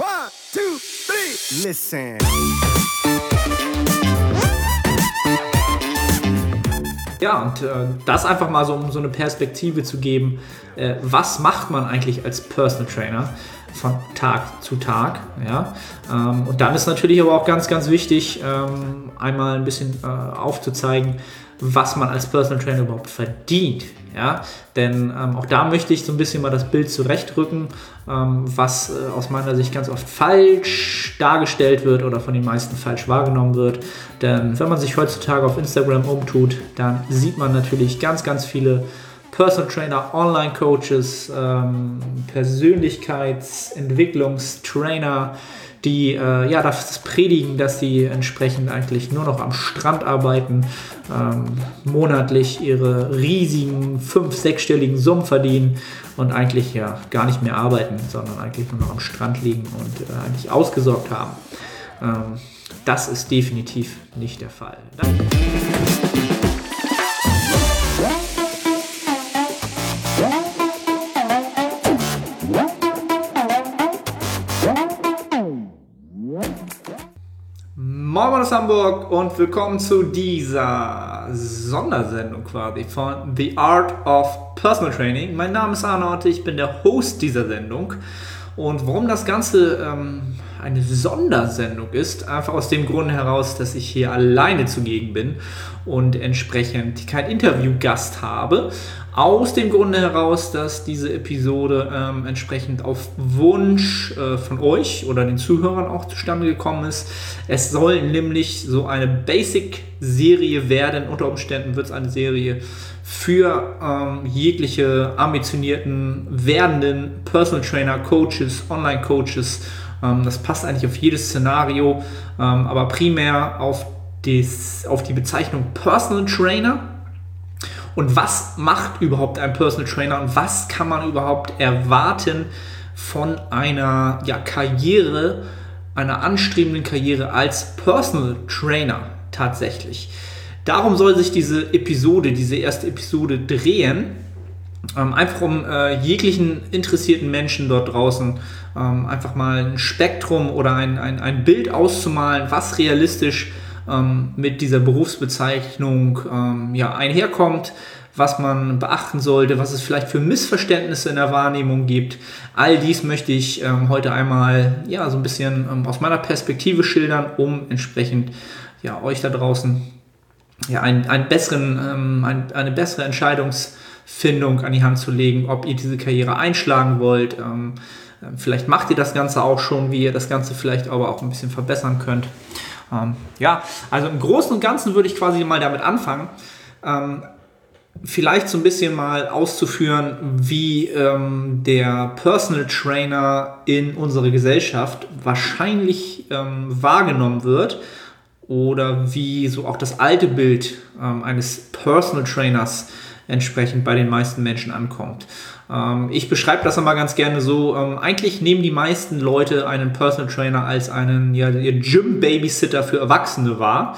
One, two, three. Listen. Ja, und äh, das einfach mal so, um so eine Perspektive zu geben, äh, was macht man eigentlich als Personal Trainer von Tag zu Tag. Ja? Ähm, und dann ist natürlich aber auch ganz, ganz wichtig, ähm, einmal ein bisschen äh, aufzuzeigen, was man als Personal Trainer überhaupt verdient. Ja? Denn ähm, auch da möchte ich so ein bisschen mal das Bild zurechtrücken, ähm, was äh, aus meiner Sicht ganz oft falsch dargestellt wird oder von den meisten falsch wahrgenommen wird. Denn wenn man sich heutzutage auf Instagram umtut, dann sieht man natürlich ganz, ganz viele Personal Trainer, Online-Coaches, ähm, Persönlichkeitsentwicklungstrainer, die äh, ja, das predigen, dass sie entsprechend eigentlich nur noch am Strand arbeiten, ähm, monatlich ihre riesigen fünf-, sechsstelligen Summen verdienen und eigentlich ja gar nicht mehr arbeiten, sondern eigentlich nur noch am Strand liegen und äh, eigentlich ausgesorgt haben. Ähm, das ist definitiv nicht der Fall. Danke. Moin aus Hamburg und willkommen zu dieser Sondersendung quasi von The Art of Personal Training. Mein Name ist Arnold, ich bin der Host dieser Sendung. Und warum das Ganze ähm, eine Sondersendung ist, einfach aus dem Grund heraus, dass ich hier alleine zugegen bin und entsprechend kein Interviewgast habe. Aus dem Grunde heraus, dass diese Episode ähm, entsprechend auf Wunsch äh, von euch oder den Zuhörern auch zustande gekommen ist. Es soll nämlich so eine Basic-Serie werden. Unter Umständen wird es eine Serie für ähm, jegliche ambitionierten, werdenden Personal Trainer, Coaches, Online-Coaches. Ähm, das passt eigentlich auf jedes Szenario, ähm, aber primär auf, des, auf die Bezeichnung Personal Trainer und was macht überhaupt ein Personal Trainer und was kann man überhaupt erwarten von einer ja, Karriere, einer anstrebenden Karriere als Personal Trainer tatsächlich. Darum soll sich diese Episode, diese erste Episode drehen. Ähm, einfach um äh, jeglichen interessierten Menschen dort draußen ähm, einfach mal ein Spektrum oder ein, ein, ein Bild auszumalen, was realistisch ist ähm, mit dieser Berufsbezeichnung ähm, ja, einherkommt, was man beachten sollte, was es vielleicht für Missverständnisse in der Wahrnehmung gibt. All dies möchte ich ähm, heute einmal ja, so ein bisschen ähm, aus meiner Perspektive schildern, um entsprechend ja, euch da draußen ja, einen, einen besseren, ähm, ein, eine bessere Entscheidungsfindung an die Hand zu legen, ob ihr diese Karriere einschlagen wollt. Ähm, vielleicht macht ihr das Ganze auch schon, wie ihr das Ganze vielleicht aber auch ein bisschen verbessern könnt. Ähm, ja, also im Großen und Ganzen würde ich quasi mal damit anfangen, ähm, vielleicht so ein bisschen mal auszuführen, wie ähm, der Personal Trainer in unserer Gesellschaft wahrscheinlich ähm, wahrgenommen wird oder wie so auch das alte Bild ähm, eines Personal Trainers entsprechend bei den meisten Menschen ankommt. Ähm, ich beschreibe das immer ganz gerne so. Ähm, eigentlich nehmen die meisten Leute einen Personal Trainer als einen ja, Gym-Babysitter für Erwachsene wahr.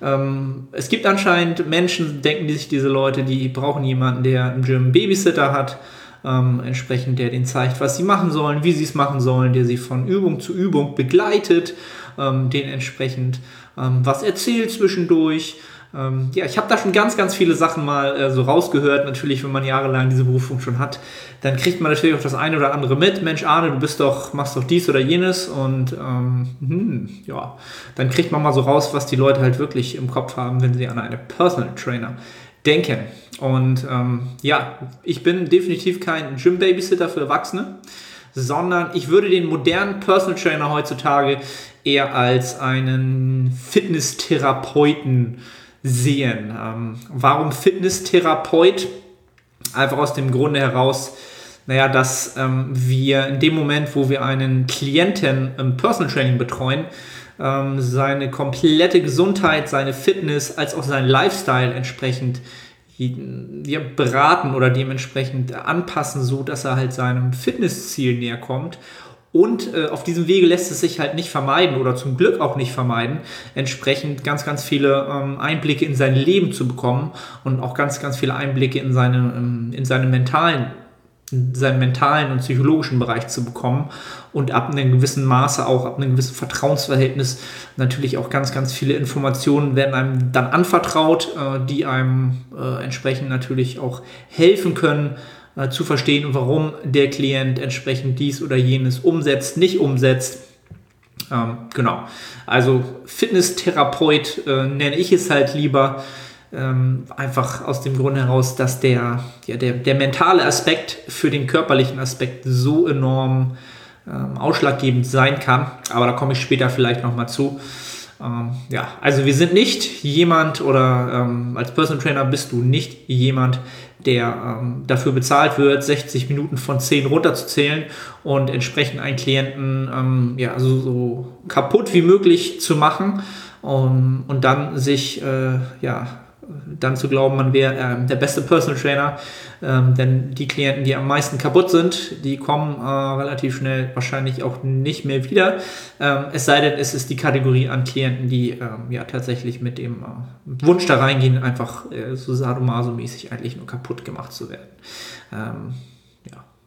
Ähm, es gibt anscheinend Menschen, denken sich diese Leute, die brauchen jemanden, der einen Gym-Babysitter hat. Ähm, entsprechend der denen zeigt, was sie machen sollen, wie sie es machen sollen, der sie von Übung zu Übung begleitet, den entsprechend was erzählt zwischendurch, ähm, ja, ich habe da schon ganz, ganz viele Sachen mal äh, so rausgehört. Natürlich, wenn man jahrelang diese Berufung schon hat, dann kriegt man natürlich auch das eine oder andere mit. Mensch, Arne, du bist doch, machst doch dies oder jenes und ähm, hm, ja, dann kriegt man mal so raus, was die Leute halt wirklich im Kopf haben, wenn sie an eine Personal Trainer denken. Und ähm, ja, ich bin definitiv kein Gym-Babysitter für Erwachsene, sondern ich würde den modernen Personal Trainer heutzutage eher als einen Fitnesstherapeuten sehen. Ähm, warum Fitnesstherapeut? Einfach aus dem Grunde heraus, naja, dass ähm, wir in dem Moment, wo wir einen Klienten im Personal Training betreuen, ähm, seine komplette Gesundheit, seine Fitness als auch sein Lifestyle entsprechend ja, beraten oder dementsprechend anpassen, so dass er halt seinem Fitnessziel näher kommt und äh, auf diesem Wege lässt es sich halt nicht vermeiden oder zum Glück auch nicht vermeiden, entsprechend ganz, ganz viele ähm, Einblicke in sein Leben zu bekommen und auch ganz, ganz viele Einblicke in seine, ähm, in seine mentalen seinen mentalen und psychologischen Bereich zu bekommen und ab einem gewissen Maße auch, ab einem gewissen Vertrauensverhältnis natürlich auch ganz, ganz viele Informationen werden einem dann anvertraut, äh, die einem äh, entsprechend natürlich auch helfen können, äh, zu verstehen, warum der Klient entsprechend dies oder jenes umsetzt, nicht umsetzt. Ähm, genau. Also Fitnesstherapeut äh, nenne ich es halt lieber. Ähm, einfach aus dem Grund heraus, dass der, ja, der, der mentale Aspekt für den körperlichen Aspekt so enorm ähm, ausschlaggebend sein kann. Aber da komme ich später vielleicht nochmal zu. Ähm, ja, also wir sind nicht jemand oder ähm, als Personal Trainer bist du nicht jemand, der ähm, dafür bezahlt wird, 60 Minuten von 10 runterzuzählen und entsprechend einen Klienten ähm, ja, so, so, kaputt wie möglich zu machen um, und dann sich äh, ja, dann zu glauben, man wäre äh, der beste Personal Trainer. Ähm, denn die Klienten, die am meisten kaputt sind, die kommen äh, relativ schnell wahrscheinlich auch nicht mehr wieder. Ähm, es sei denn, es ist die Kategorie an Klienten, die ähm, ja tatsächlich mit dem äh, Wunsch da reingehen, einfach äh, so sadomaso-mäßig eigentlich nur kaputt gemacht zu werden.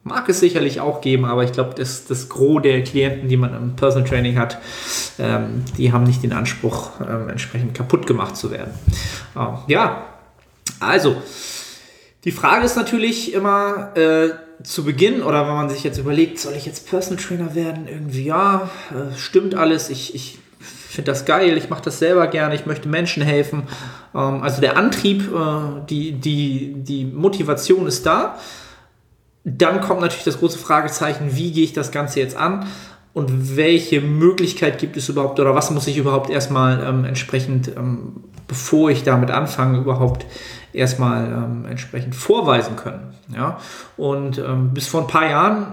Mag es sicherlich auch geben, aber ich glaube, das, das Gros der Klienten, die man im Personal Training hat, ähm, die haben nicht den Anspruch, ähm, entsprechend kaputt gemacht zu werden. Ähm, ja, also, die Frage ist natürlich immer äh, zu Beginn oder wenn man sich jetzt überlegt, soll ich jetzt Personal Trainer werden? Irgendwie, ja, äh, stimmt alles, ich, ich finde das geil, ich mache das selber gerne, ich möchte Menschen helfen. Ähm, also der Antrieb, äh, die, die, die Motivation ist da. Dann kommt natürlich das große Fragezeichen, wie gehe ich das Ganze jetzt an und welche Möglichkeit gibt es überhaupt oder was muss ich überhaupt erstmal ähm, entsprechend, ähm, bevor ich damit anfange, überhaupt erstmal ähm, entsprechend vorweisen können. Ja? Und ähm, bis vor ein paar Jahren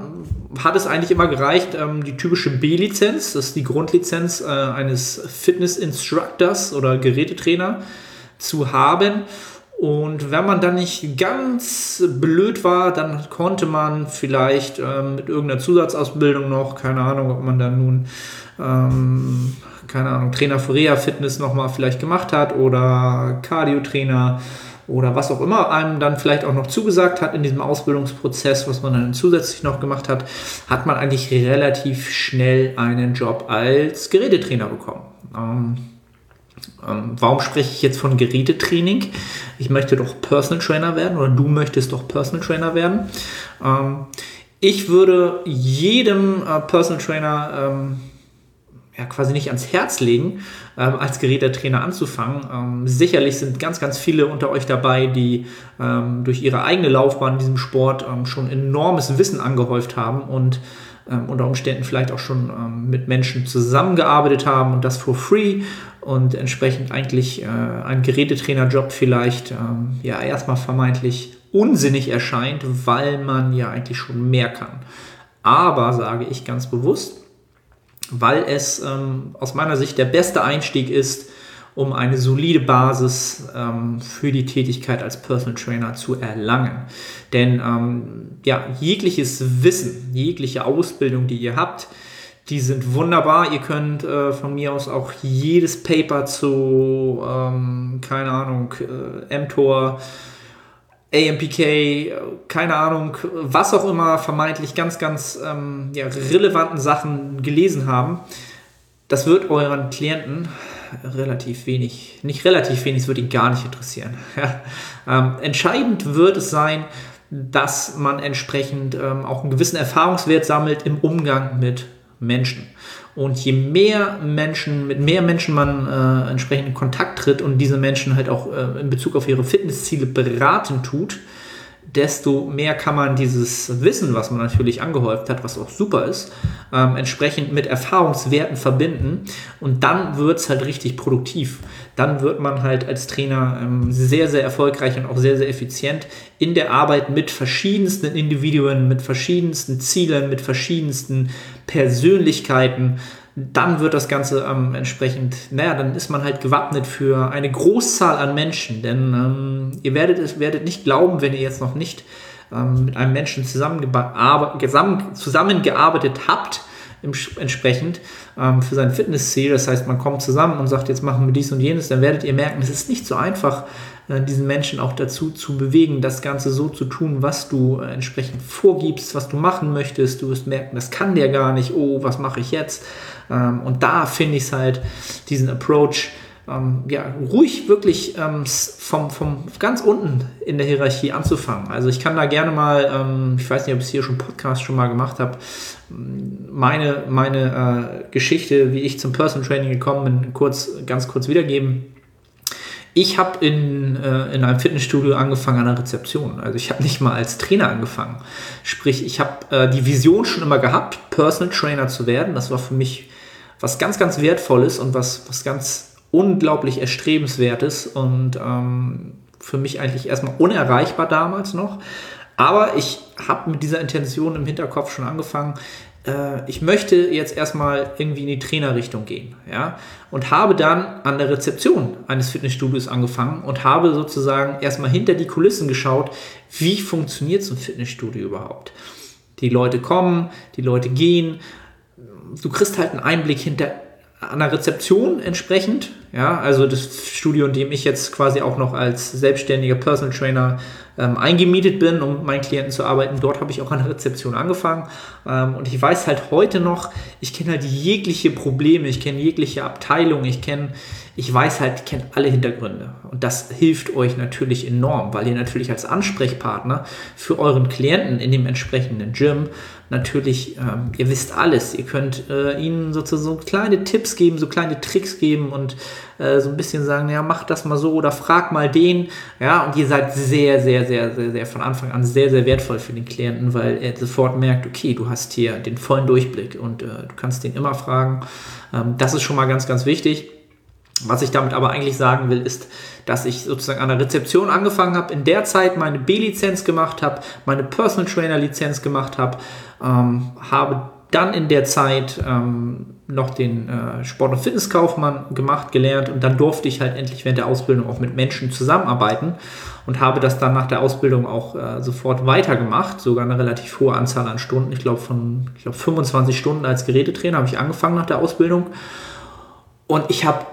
hat es eigentlich immer gereicht, ähm, die typische B-Lizenz, das ist die Grundlizenz äh, eines Fitness-Instructors oder Gerätetrainer zu haben und wenn man dann nicht ganz blöd war, dann konnte man vielleicht ähm, mit irgendeiner Zusatzausbildung noch, keine Ahnung, ob man dann nun, ähm, keine Ahnung, Trainer für Reha-Fitness nochmal vielleicht gemacht hat oder Cardio-Trainer oder was auch immer einem dann vielleicht auch noch zugesagt hat in diesem Ausbildungsprozess, was man dann zusätzlich noch gemacht hat, hat man eigentlich relativ schnell einen Job als Gerätetrainer bekommen. Ähm, ähm, warum spreche ich jetzt von Gerätetraining? Ich möchte doch Personal Trainer werden oder du möchtest doch Personal Trainer werden. Ähm, ich würde jedem äh, Personal Trainer ähm, ja, quasi nicht ans Herz legen, ähm, als Gerätetrainer anzufangen. Ähm, sicherlich sind ganz, ganz viele unter euch dabei, die ähm, durch ihre eigene Laufbahn in diesem Sport ähm, schon enormes Wissen angehäuft haben und ähm, unter Umständen vielleicht auch schon mit Menschen zusammengearbeitet haben und das for free und entsprechend eigentlich äh, ein Gerätetrainerjob vielleicht ähm, ja erstmal vermeintlich unsinnig erscheint, weil man ja eigentlich schon mehr kann. Aber sage ich ganz bewusst, weil es ähm, aus meiner Sicht der beste Einstieg ist, um eine solide Basis ähm, für die Tätigkeit als Personal Trainer zu erlangen. Denn ähm, ja, jegliches Wissen, jegliche Ausbildung, die ihr habt, die sind wunderbar. Ihr könnt äh, von mir aus auch jedes Paper zu, ähm, keine Ahnung, äh, mTOR, AMPK, keine Ahnung, was auch immer, vermeintlich ganz, ganz ähm, ja, relevanten Sachen gelesen haben. Das wird euren Klienten relativ wenig, nicht relativ wenig, es wird ihn gar nicht interessieren. Ähm, entscheidend wird es sein, dass man entsprechend ähm, auch einen gewissen Erfahrungswert sammelt im Umgang mit Menschen. Und je mehr Menschen, mit mehr Menschen man äh, entsprechend in Kontakt tritt und diese Menschen halt auch äh, in Bezug auf ihre Fitnessziele beraten tut, desto mehr kann man dieses Wissen, was man natürlich angehäuft hat, was auch super ist, ähm, entsprechend mit Erfahrungswerten verbinden und dann wird es halt richtig produktiv. Dann wird man halt als Trainer ähm, sehr, sehr erfolgreich und auch sehr, sehr effizient in der Arbeit mit verschiedensten Individuen, mit verschiedensten Zielen, mit verschiedensten Persönlichkeiten dann wird das Ganze ähm, entsprechend, naja, dann ist man halt gewappnet für eine Großzahl an Menschen. Denn ähm, ihr werdet es werdet nicht glauben, wenn ihr jetzt noch nicht ähm, mit einem Menschen zusammengearbeitet habt, entsprechend ähm, für sein Fitnessziel. Das heißt, man kommt zusammen und sagt, jetzt machen wir dies und jenes, dann werdet ihr merken, es ist nicht so einfach, diesen Menschen auch dazu zu bewegen, das Ganze so zu tun, was du äh, entsprechend vorgibst, was du machen möchtest. Du wirst merken, das kann der gar nicht. Oh, was mache ich jetzt? Ähm, und da finde ich es halt, diesen Approach, ähm, ja, ruhig wirklich ähm, vom, vom ganz unten in der Hierarchie anzufangen. Also ich kann da gerne mal, ich weiß nicht, ob ich es hier schon Podcast schon mal gemacht habe, meine, meine äh, Geschichte, wie ich zum Personal Training gekommen bin, kurz, ganz kurz wiedergeben. Ich habe in, äh, in einem Fitnessstudio angefangen an der Rezeption. Also ich habe nicht mal als Trainer angefangen. Sprich, ich habe äh, die Vision schon immer gehabt, Personal Trainer zu werden. Das war für mich was ganz, ganz Wertvolles und was, was ganz unglaublich erstrebenswertes und ähm, für mich eigentlich erstmal unerreichbar damals noch. Aber ich habe mit dieser Intention im Hinterkopf schon angefangen. Äh, ich möchte jetzt erstmal irgendwie in die Trainerrichtung gehen. Ja? Und habe dann an der Rezeption eines Fitnessstudios angefangen und habe sozusagen erstmal hinter die Kulissen geschaut, wie funktioniert so ein Fitnessstudio überhaupt. Die Leute kommen, die Leute gehen. Du kriegst halt einen Einblick hinter an der Rezeption entsprechend. Ja, also das Studio, in dem ich jetzt quasi auch noch als selbstständiger Personal Trainer ähm, eingemietet bin, um mit meinen Klienten zu arbeiten. Dort habe ich auch an der Rezeption angefangen. Ähm, und ich weiß halt heute noch, ich kenne halt jegliche Probleme, ich kenne jegliche Abteilung, ich kenne, ich weiß halt, ich kenne alle Hintergründe. Und das hilft euch natürlich enorm, weil ihr natürlich als Ansprechpartner für euren Klienten in dem entsprechenden Gym natürlich, ähm, ihr wisst alles. Ihr könnt äh, ihnen sozusagen so kleine Tipps geben, so kleine Tricks geben und äh, so ein bisschen sagen, ja, mach das mal so oder frag mal den. Ja, und ihr seid sehr, sehr, sehr, sehr, sehr von Anfang an sehr, sehr wertvoll für den Klienten, weil er sofort merkt, okay, du hast hier den vollen Durchblick und äh, du kannst den immer fragen. Ähm, das ist schon mal ganz, ganz wichtig. Was ich damit aber eigentlich sagen will, ist, dass ich sozusagen an der Rezeption angefangen habe, in der Zeit meine B-Lizenz gemacht habe, meine Personal Trainer Lizenz gemacht habe, ähm, habe dann in der Zeit ähm, noch den äh, Sport- und Fitnesskaufmann gemacht, gelernt und dann durfte ich halt endlich während der Ausbildung auch mit Menschen zusammenarbeiten und habe das dann nach der Ausbildung auch äh, sofort weitergemacht, sogar eine relativ hohe Anzahl an Stunden. Ich glaube von ich glaub 25 Stunden als Gerätetrainer habe ich angefangen nach der Ausbildung und ich habe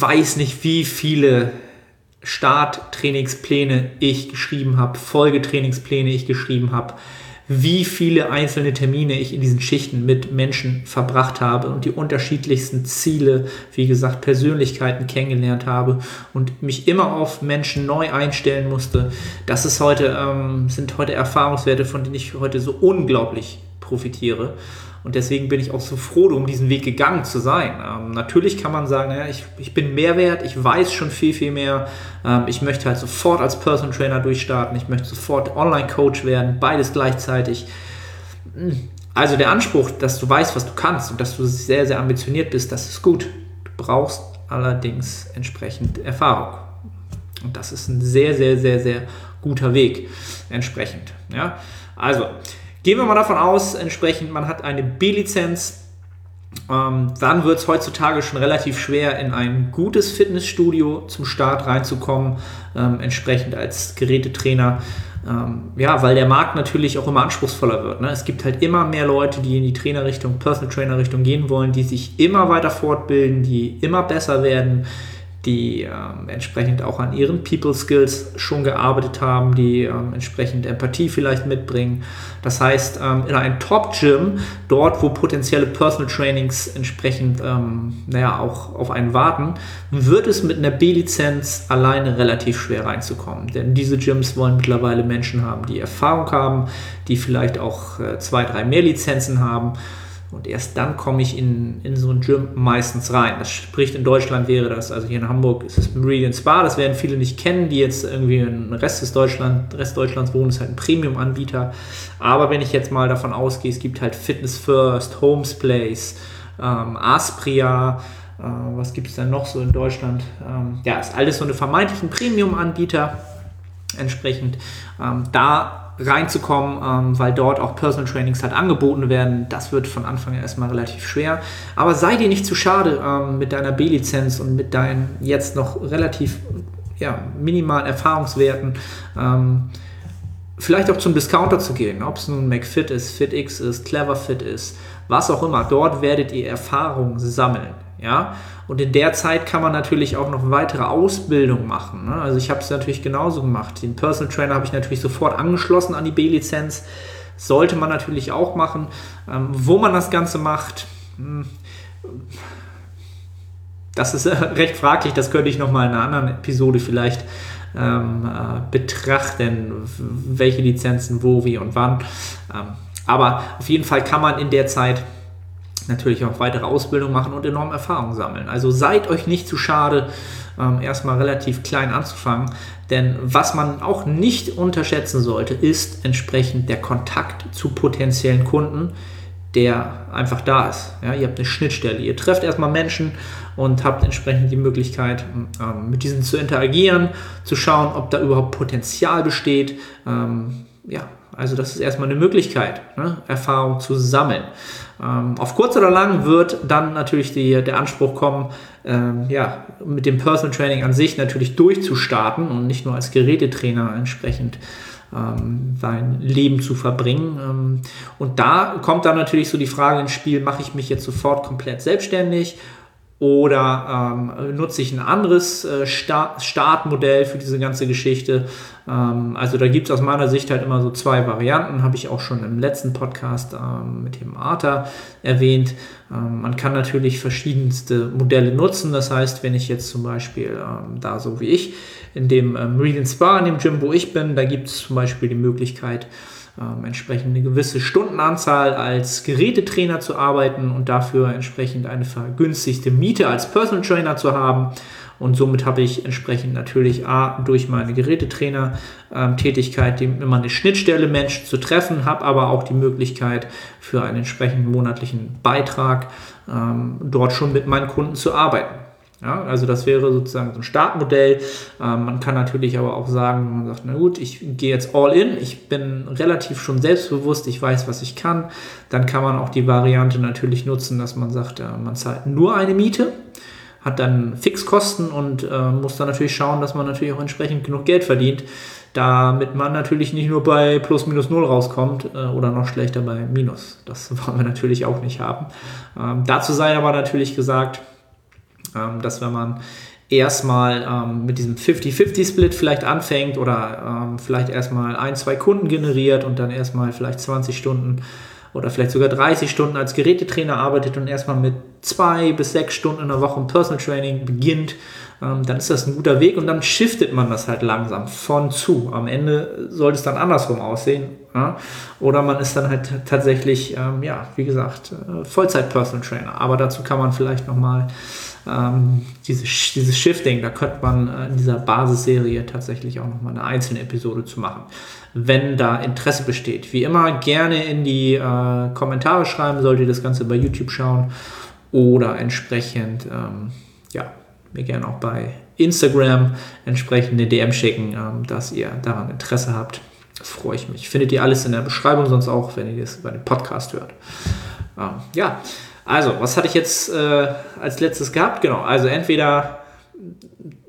weiß nicht, wie viele Starttrainingspläne ich geschrieben habe, Folgetrainingspläne ich geschrieben habe wie viele einzelne Termine ich in diesen Schichten mit Menschen verbracht habe und die unterschiedlichsten Ziele, wie gesagt, Persönlichkeiten kennengelernt habe und mich immer auf Menschen neu einstellen musste. Das ist heute, ähm, sind heute Erfahrungswerte, von denen ich heute so unglaublich profitiere. Und deswegen bin ich auch so froh, um diesen Weg gegangen zu sein. Ähm, natürlich kann man sagen, naja, ich, ich bin Mehrwert, ich weiß schon viel, viel mehr. Ähm, ich möchte halt sofort als Personal Trainer durchstarten, ich möchte sofort Online-Coach werden, beides gleichzeitig. Hm. Also der Anspruch, dass du weißt, was du kannst und dass du sehr, sehr ambitioniert bist, das ist gut. Du brauchst allerdings entsprechend Erfahrung. Und das ist ein sehr, sehr, sehr, sehr guter Weg entsprechend. Ja? Also, Gehen wir mal davon aus, entsprechend, man hat eine B-Lizenz. Ähm, dann wird es heutzutage schon relativ schwer, in ein gutes Fitnessstudio zum Start reinzukommen, ähm, entsprechend als Gerätetrainer. Ähm, ja, weil der Markt natürlich auch immer anspruchsvoller wird. Ne? Es gibt halt immer mehr Leute, die in die Trainerrichtung, Personal Trainer Richtung gehen wollen, die sich immer weiter fortbilden, die immer besser werden, die ähm, entsprechend auch an ihren People Skills schon gearbeitet haben, die ähm, entsprechend Empathie vielleicht mitbringen. Das heißt, ähm, in einem Top-Gym, dort wo potenzielle Personal Trainings entsprechend ähm, naja, auch auf einen warten, wird es mit einer B-Lizenz alleine relativ schwer reinzukommen. Denn diese Gyms wollen mittlerweile Menschen haben, die Erfahrung haben, die vielleicht auch äh, zwei, drei mehr Lizenzen haben und erst dann komme ich in, in so ein Gym meistens rein. Das spricht in Deutschland wäre das, also hier in Hamburg ist es Meridian Spa, das werden viele nicht kennen, die jetzt irgendwie im Rest des Deutschland, Rest Deutschlands wohnen, ist halt ein Premium-Anbieter. Aber wenn ich jetzt mal davon ausgehe, es gibt halt Fitness First, Homes Place, ähm, Aspria, äh, was gibt es denn noch so in Deutschland? Ähm, ja, ist alles so eine vermeintlichen Premium-Anbieter entsprechend. Ähm, da reinzukommen, ähm, weil dort auch Personal Trainings halt angeboten werden. Das wird von Anfang an erstmal relativ schwer. Aber sei dir nicht zu schade ähm, mit deiner B-Lizenz und mit deinen jetzt noch relativ ja, minimalen Erfahrungswerten. Ähm, vielleicht auch zum Discounter zu gehen, ob es nun McFit ist, FitX ist, CleverFit ist, was auch immer. Dort werdet ihr Erfahrung sammeln. Ja, und in der Zeit kann man natürlich auch noch weitere Ausbildung machen. Ne? Also ich habe es natürlich genauso gemacht. Den Personal Trainer habe ich natürlich sofort angeschlossen an die B-Lizenz. Sollte man natürlich auch machen. Ähm, wo man das Ganze macht, hm, das ist recht fraglich. Das könnte ich nochmal in einer anderen Episode vielleicht ähm, äh, betrachten, welche Lizenzen wo, wie und wann. Ähm, aber auf jeden Fall kann man in der Zeit natürlich auch weitere Ausbildung machen und enorm Erfahrung sammeln. Also seid euch nicht zu schade, ähm, erstmal relativ klein anzufangen. Denn was man auch nicht unterschätzen sollte, ist entsprechend der Kontakt zu potenziellen Kunden, der einfach da ist. Ja, ihr habt eine Schnittstelle. Ihr trefft erstmal Menschen und habt entsprechend die Möglichkeit, ähm, mit diesen zu interagieren, zu schauen, ob da überhaupt Potenzial besteht. Ähm, ja, also das ist erstmal eine Möglichkeit, ne? Erfahrung zu sammeln. Ähm, auf kurz oder lang wird dann natürlich die, der Anspruch kommen, ähm, ja, mit dem Personal Training an sich natürlich durchzustarten und nicht nur als Gerätetrainer entsprechend ähm, sein Leben zu verbringen. Ähm, und da kommt dann natürlich so die Frage ins Spiel, mache ich mich jetzt sofort komplett selbstständig oder ähm, nutze ich ein anderes äh, Start Startmodell für diese ganze Geschichte? Ähm, also da gibt es aus meiner Sicht halt immer so zwei Varianten, habe ich auch schon im letzten Podcast ähm, mit dem Arta erwähnt. Ähm, man kann natürlich verschiedenste Modelle nutzen. Das heißt, wenn ich jetzt zum Beispiel ähm, da so wie ich in dem ähm, Meridian Spa, in dem Gym, wo ich bin, da gibt es zum Beispiel die Möglichkeit, ähm, entsprechend eine gewisse Stundenanzahl als Gerätetrainer zu arbeiten und dafür entsprechend eine vergünstigte Miete als Personal Trainer zu haben. Und somit habe ich entsprechend natürlich A, durch meine Gerätetrainer-Tätigkeit ähm, immer eine Schnittstelle Menschen zu treffen, habe aber auch die Möglichkeit für einen entsprechenden monatlichen Beitrag ähm, dort schon mit meinen Kunden zu arbeiten. Ja, also das wäre sozusagen so ein Startmodell. Ähm, man kann natürlich aber auch sagen, man sagt, na gut, ich gehe jetzt all in, ich bin relativ schon selbstbewusst, ich weiß, was ich kann. Dann kann man auch die Variante natürlich nutzen, dass man sagt, äh, man zahlt nur eine Miete, hat dann Fixkosten und äh, muss dann natürlich schauen, dass man natürlich auch entsprechend genug Geld verdient, damit man natürlich nicht nur bei plus minus null rauskommt äh, oder noch schlechter bei minus. Das wollen wir natürlich auch nicht haben. Ähm, dazu sei aber natürlich gesagt, ähm, dass wenn man erstmal ähm, mit diesem 50-50-Split vielleicht anfängt oder ähm, vielleicht erstmal ein, zwei Kunden generiert und dann erstmal vielleicht 20 Stunden oder vielleicht sogar 30 Stunden als Gerätetrainer arbeitet und erstmal mit zwei bis sechs Stunden in der Woche im Personal Training beginnt, ähm, dann ist das ein guter Weg und dann shiftet man das halt langsam von zu. Am Ende sollte es dann andersrum aussehen. Ja? Oder man ist dann halt tatsächlich, ähm, ja, wie gesagt, äh, Vollzeit-Personal Trainer. Aber dazu kann man vielleicht nochmal ähm, diese, dieses Shifting, da könnte man äh, in dieser Basisserie tatsächlich auch nochmal eine einzelne Episode zu machen, wenn da Interesse besteht. Wie immer gerne in die äh, Kommentare schreiben, solltet ihr das Ganze bei YouTube schauen oder entsprechend, ähm, ja, mir gerne auch bei Instagram entsprechend eine DM schicken, ähm, dass ihr daran Interesse habt. Freue ich mich. Findet ihr alles in der Beschreibung, sonst auch, wenn ihr das über den Podcast hört. Ähm, ja, also, was hatte ich jetzt äh, als letztes gehabt? Genau, also entweder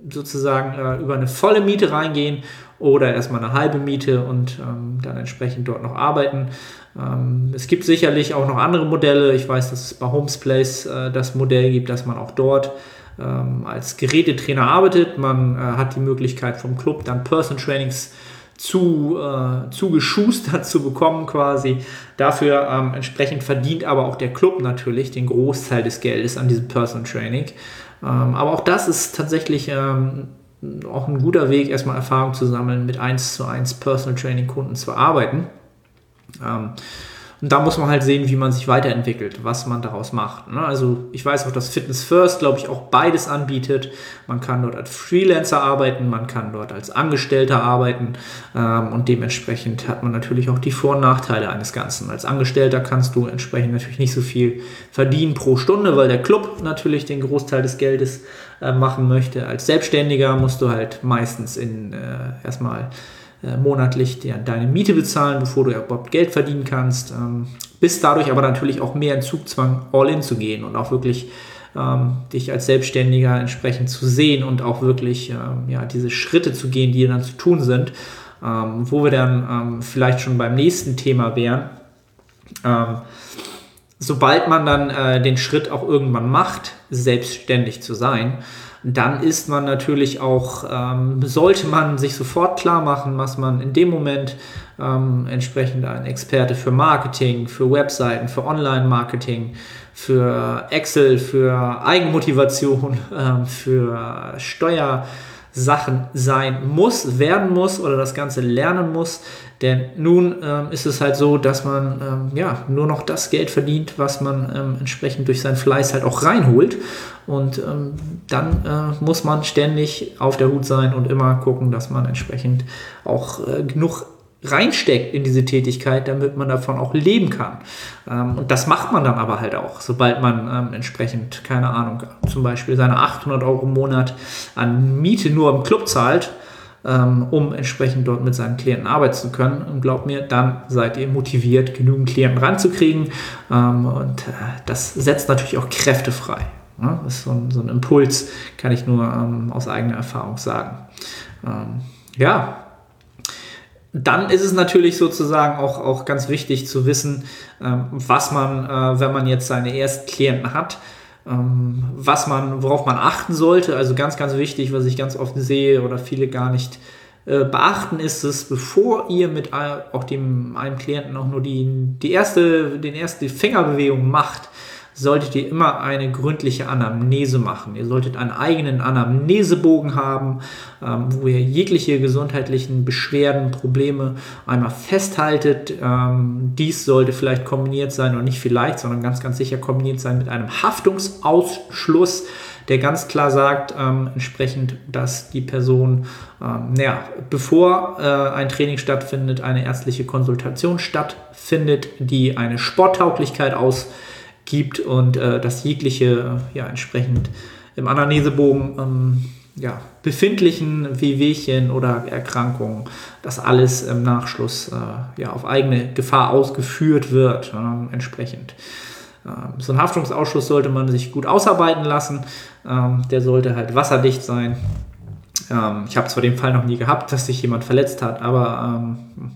sozusagen äh, über eine volle Miete reingehen oder erstmal eine halbe Miete und ähm, dann entsprechend dort noch arbeiten. Ähm, es gibt sicherlich auch noch andere Modelle. Ich weiß, dass es bei Homesplace äh, das Modell gibt, dass man auch dort ähm, als Gerätetrainer arbeitet. Man äh, hat die Möglichkeit vom Club dann Person Trainings zu, äh, zugeschustert zu bekommen quasi. Dafür ähm, entsprechend verdient aber auch der Club natürlich den Großteil des Geldes an diesem Personal Training. Ähm, aber auch das ist tatsächlich ähm, auch ein guter Weg, erstmal Erfahrung zu sammeln, mit 1 zu 1 Personal Training Kunden zu arbeiten. Ähm, und da muss man halt sehen, wie man sich weiterentwickelt, was man daraus macht. Ne? Also ich weiß auch, dass Fitness First, glaube ich, auch beides anbietet. Man kann dort als Freelancer arbeiten, man kann dort als Angestellter arbeiten ähm, und dementsprechend hat man natürlich auch die Vor- und Nachteile eines Ganzen. Als Angestellter kannst du entsprechend natürlich nicht so viel verdienen pro Stunde, weil der Club natürlich den Großteil des Geldes äh, machen möchte. Als Selbstständiger musst du halt meistens in äh, erstmal äh, monatlich deine Miete bezahlen, bevor du überhaupt Geld verdienen kannst. Ähm, bist dadurch aber natürlich auch mehr in Zugzwang, all in zu gehen und auch wirklich ähm, dich als Selbstständiger entsprechend zu sehen und auch wirklich ähm, ja, diese Schritte zu gehen, die dann zu tun sind, ähm, wo wir dann ähm, vielleicht schon beim nächsten Thema wären. Sobald man dann äh, den Schritt auch irgendwann macht, selbstständig zu sein, dann ist man natürlich auch, ähm, sollte man sich sofort klar machen, was man in dem Moment ähm, entsprechend ein Experte für Marketing, für Webseiten, für Online-Marketing, für Excel, für Eigenmotivation, ähm, für Steuersachen sein muss, werden muss oder das Ganze lernen muss. Denn nun ähm, ist es halt so, dass man ähm, ja nur noch das Geld verdient, was man ähm, entsprechend durch seinen Fleiß halt auch reinholt. Und ähm, dann äh, muss man ständig auf der Hut sein und immer gucken, dass man entsprechend auch äh, genug reinsteckt in diese Tätigkeit, damit man davon auch leben kann. Ähm, und das macht man dann aber halt auch, sobald man ähm, entsprechend, keine Ahnung, zum Beispiel seine 800 Euro im Monat an Miete nur im Club zahlt ähm, um entsprechend dort mit seinen Klienten arbeiten zu können. Und glaubt mir, dann seid ihr motiviert, genügend Klienten ranzukriegen. Ähm, und äh, das setzt natürlich auch Kräfte frei. Das ist so ein, so ein Impuls, kann ich nur ähm, aus eigener Erfahrung sagen. ja, dann ist es natürlich sozusagen auch, auch ganz wichtig zu wissen, was man, äh, wenn man jetzt seine ersten Klienten hat, ähm, was man, worauf man achten sollte. Also ganz, ganz wichtig, was ich ganz oft sehe oder viele gar nicht äh, beachten, ist es, bevor ihr mit auch dem, einem Klienten auch nur die, die erste, den erste Fingerbewegung macht, solltet ihr immer eine gründliche Anamnese machen. Ihr solltet einen eigenen Anamnesebogen haben, ähm, wo ihr jegliche gesundheitlichen Beschwerden, Probleme einmal festhaltet. Ähm, dies sollte vielleicht kombiniert sein und nicht vielleicht, sondern ganz, ganz sicher kombiniert sein mit einem Haftungsausschluss der ganz klar sagt, ähm, entsprechend, dass die Person, ähm, naja, bevor äh, ein Training stattfindet, eine ärztliche Konsultation stattfindet, die eine Sporttauglichkeit aus gibt und äh, dass jegliche ja, entsprechend im Anamnesebogen ähm, ja, befindlichen Wehwehchen oder Erkrankungen, dass alles im Nachschluss äh, ja, auf eigene Gefahr ausgeführt wird, äh, entsprechend. Ähm, so ein Haftungsausschuss sollte man sich gut ausarbeiten lassen. Ähm, der sollte halt wasserdicht sein. Ähm, ich habe zwar den Fall noch nie gehabt, dass sich jemand verletzt hat, aber ähm,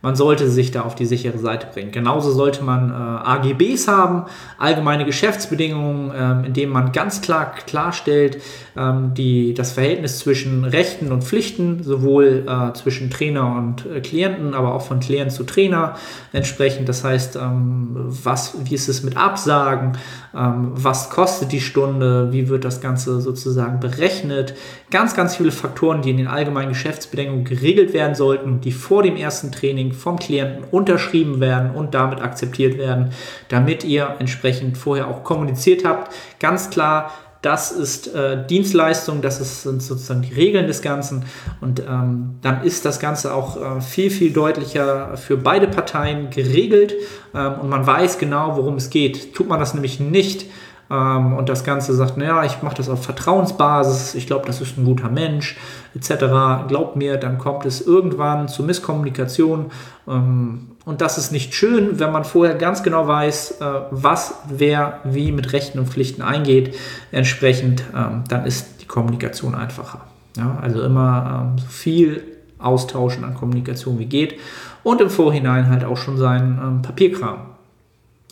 man sollte sich da auf die sichere Seite bringen. Genauso sollte man äh, AGBs haben, allgemeine Geschäftsbedingungen, ähm, in denen man ganz klar klarstellt, ähm, die, das Verhältnis zwischen Rechten und Pflichten, sowohl äh, zwischen Trainer und äh, Klienten, aber auch von Klient zu Trainer entsprechend. Das heißt, ähm, was, wie ist es mit Absagen, ähm, was kostet die Stunde, wie wird das Ganze sozusagen berechnet. Ganz, ganz viele Faktoren, die in den allgemeinen Geschäftsbedingungen geregelt werden sollten, die vor dem ersten Training vom Klienten unterschrieben werden und damit akzeptiert werden, damit ihr entsprechend vorher auch kommuniziert habt. Ganz klar, das ist äh, Dienstleistung, das ist, sind sozusagen die Regeln des Ganzen und ähm, dann ist das Ganze auch äh, viel, viel deutlicher für beide Parteien geregelt ähm, und man weiß genau, worum es geht. Tut man das nämlich nicht, ähm, und das Ganze sagt, naja, ich mache das auf Vertrauensbasis, ich glaube, das ist ein guter Mensch, etc. Glaubt mir, dann kommt es irgendwann zu Misskommunikation. Ähm, und das ist nicht schön, wenn man vorher ganz genau weiß, äh, was, wer, wie mit Rechten und Pflichten eingeht. Entsprechend, ähm, dann ist die Kommunikation einfacher. Ja, also immer so viel austauschen an Kommunikation wie geht und im Vorhinein halt auch schon seinen Papierkram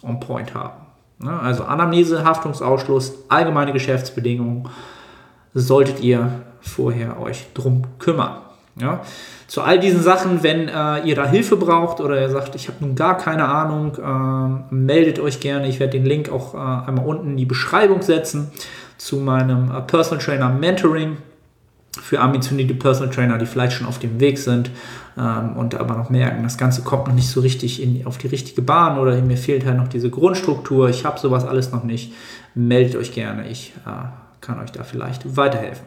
on point haben. Ne? Also Anamnese, Haftungsausschluss, allgemeine Geschäftsbedingungen solltet ihr vorher euch drum kümmern. Ja? Zu all diesen Sachen, wenn äh, ihr da Hilfe braucht oder ihr sagt, ich habe nun gar keine Ahnung, äh, meldet euch gerne. Ich werde den Link auch äh, einmal unten in die Beschreibung setzen zu meinem äh, Personal Trainer Mentoring für ambitionierte Personal Trainer, die vielleicht schon auf dem Weg sind ähm, und aber noch merken, das Ganze kommt noch nicht so richtig in, auf die richtige Bahn oder mir fehlt halt noch diese Grundstruktur, ich habe sowas alles noch nicht, meldet euch gerne, ich äh, kann euch da vielleicht weiterhelfen.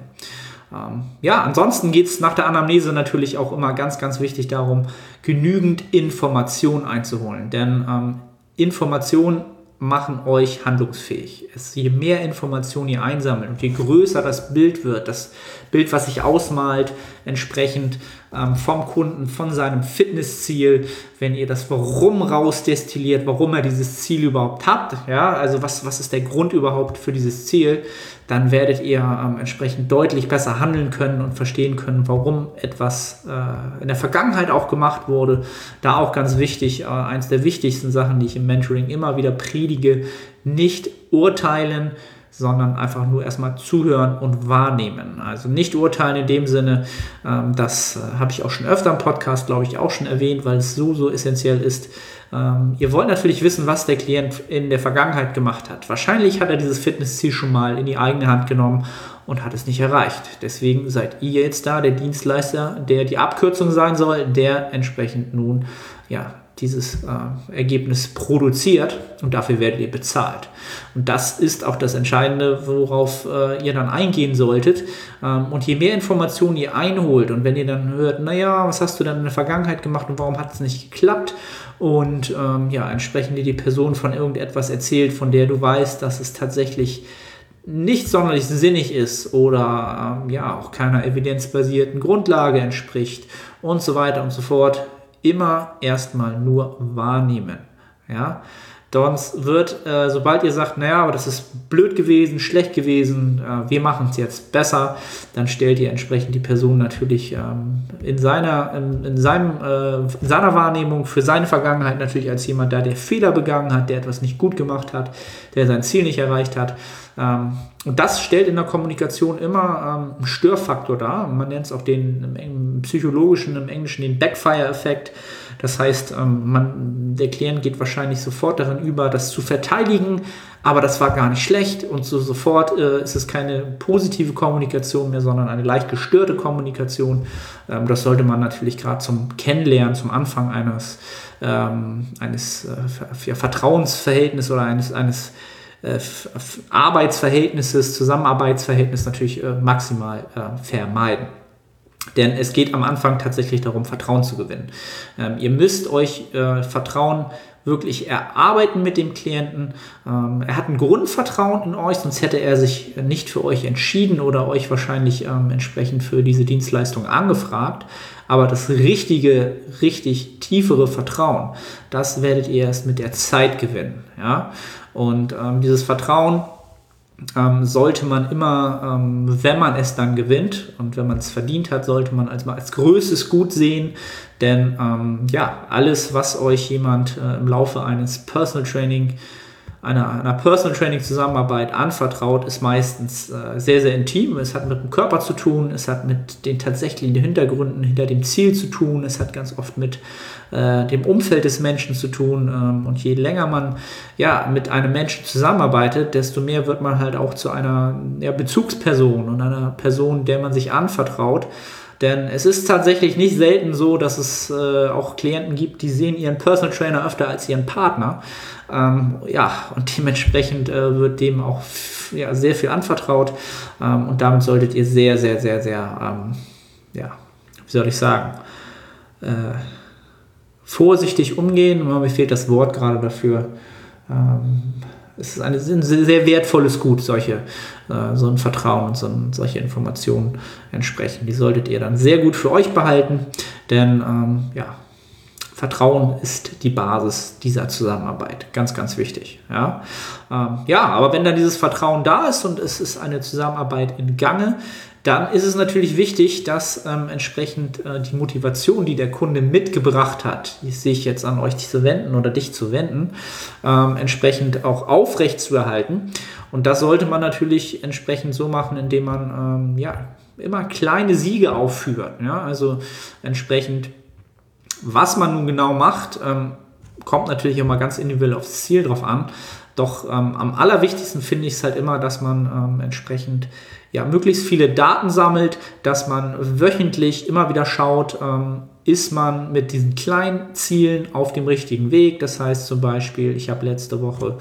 Ähm, ja, ansonsten geht es nach der Anamnese natürlich auch immer ganz, ganz wichtig darum, genügend Information einzuholen, denn ähm, Information machen euch handlungsfähig. Es, je mehr Informationen ihr einsammelt und je größer das Bild wird, das Bild, was sich ausmalt, entsprechend, ähm, vom Kunden, von seinem Fitnessziel, wenn ihr das Warum rausdestilliert, warum er dieses Ziel überhaupt hat, ja, also was, was ist der Grund überhaupt für dieses Ziel, dann werdet ihr ähm, entsprechend deutlich besser handeln können und verstehen können, warum etwas äh, in der Vergangenheit auch gemacht wurde. Da auch ganz wichtig, äh, eins der wichtigsten Sachen, die ich im Mentoring immer wieder predige, nicht urteilen, sondern einfach nur erstmal zuhören und wahrnehmen. Also nicht urteilen in dem Sinne, ähm, das äh, habe ich auch schon öfter im Podcast, glaube ich, auch schon erwähnt, weil es so, so essentiell ist. Ähm, ihr wollt natürlich wissen, was der Klient in der Vergangenheit gemacht hat. Wahrscheinlich hat er dieses Fitnessziel schon mal in die eigene Hand genommen und hat es nicht erreicht. Deswegen seid ihr jetzt da, der Dienstleister, der die Abkürzung sein soll, der entsprechend nun ja, dieses äh, Ergebnis produziert und dafür werdet ihr bezahlt. Und das ist auch das Entscheidende, worauf äh, ihr dann eingehen solltet. Ähm, und je mehr Informationen ihr einholt und wenn ihr dann hört, naja, was hast du dann in der Vergangenheit gemacht und warum hat es nicht geklappt? Und ähm, ja, entsprechend dir die Person von irgendetwas erzählt, von der du weißt, dass es tatsächlich nicht sonderlich sinnig ist oder ähm, ja auch keiner evidenzbasierten Grundlage entspricht und so weiter und so fort, immer erstmal nur wahrnehmen. Ja, Sonst wird, äh, sobald ihr sagt, naja, aber das ist blöd gewesen, schlecht gewesen, äh, wir machen es jetzt besser, dann stellt ihr entsprechend die Person natürlich ähm, in, seiner, in, in, seinem, äh, in seiner Wahrnehmung für seine Vergangenheit natürlich als jemand da, der Fehler begangen hat, der etwas nicht gut gemacht hat, der sein Ziel nicht erreicht hat. Ähm, und das stellt in der Kommunikation immer ähm, einen Störfaktor dar. Man nennt es auch den im psychologischen, im Englischen den Backfire-Effekt. Das heißt, ähm, man, der Klient geht wahrscheinlich sofort darin über, das zu verteidigen, aber das war gar nicht schlecht und so sofort äh, ist es keine positive Kommunikation mehr, sondern eine leicht gestörte Kommunikation. Ähm, das sollte man natürlich gerade zum Kennenlernen, zum Anfang eines, ähm, eines äh, Vertrauensverhältnisses oder eines, eines äh, Arbeitsverhältnisses, Zusammenarbeitsverhältnisses natürlich äh, maximal äh, vermeiden. Denn es geht am Anfang tatsächlich darum, Vertrauen zu gewinnen. Ähm, ihr müsst euch äh, Vertrauen wirklich erarbeiten mit dem Klienten. Ähm, er hat ein Grundvertrauen in euch, sonst hätte er sich nicht für euch entschieden oder euch wahrscheinlich ähm, entsprechend für diese Dienstleistung angefragt. Aber das richtige, richtig tiefere Vertrauen, das werdet ihr erst mit der Zeit gewinnen. Ja? Und ähm, dieses Vertrauen ähm, sollte man immer, ähm, wenn man es dann gewinnt und wenn man es verdient hat, sollte man als, als größtes Gut sehen. Denn ähm, ja, alles, was euch jemand äh, im Laufe eines Personal Training einer, einer Personal Training Zusammenarbeit anvertraut, ist meistens äh, sehr, sehr intim. Es hat mit dem Körper zu tun, es hat mit den tatsächlichen Hintergründen hinter dem Ziel zu tun, es hat ganz oft mit äh, dem Umfeld des Menschen zu tun. Ähm, und je länger man ja, mit einem Menschen zusammenarbeitet, desto mehr wird man halt auch zu einer ja, Bezugsperson und einer Person, der man sich anvertraut. Denn es ist tatsächlich nicht selten so, dass es äh, auch Klienten gibt, die sehen ihren Personal Trainer öfter als ihren Partner. Ähm, ja, und dementsprechend äh, wird dem auch ja, sehr viel anvertraut. Ähm, und damit solltet ihr sehr, sehr, sehr, sehr, ähm, ja, wie soll ich sagen, äh, vorsichtig umgehen. Mir fehlt das Wort gerade dafür. Es ist ein sehr wertvolles Gut, solche, äh, so ein Vertrauen und so ein, solche Informationen entsprechen. Die solltet ihr dann sehr gut für euch behalten, denn ähm, ja, Vertrauen ist die Basis dieser Zusammenarbeit. Ganz, ganz wichtig. Ja? Ähm, ja, aber wenn dann dieses Vertrauen da ist und es ist eine Zusammenarbeit in Gange, dann ist es natürlich wichtig, dass ähm, entsprechend äh, die Motivation, die der Kunde mitgebracht hat, sich jetzt an euch zu wenden oder dich zu wenden, ähm, entsprechend auch aufrecht zu erhalten. Und das sollte man natürlich entsprechend so machen, indem man ähm, ja, immer kleine Siege aufführt. Ja? Also entsprechend was man nun genau macht, ähm, kommt natürlich immer ganz individuell aufs Ziel drauf an. Doch ähm, am allerwichtigsten finde ich es halt immer, dass man ähm, entsprechend ja, möglichst viele Daten sammelt, dass man wöchentlich immer wieder schaut, ähm, ist man mit diesen kleinen Zielen auf dem richtigen Weg. Das heißt zum Beispiel, ich habe letzte Woche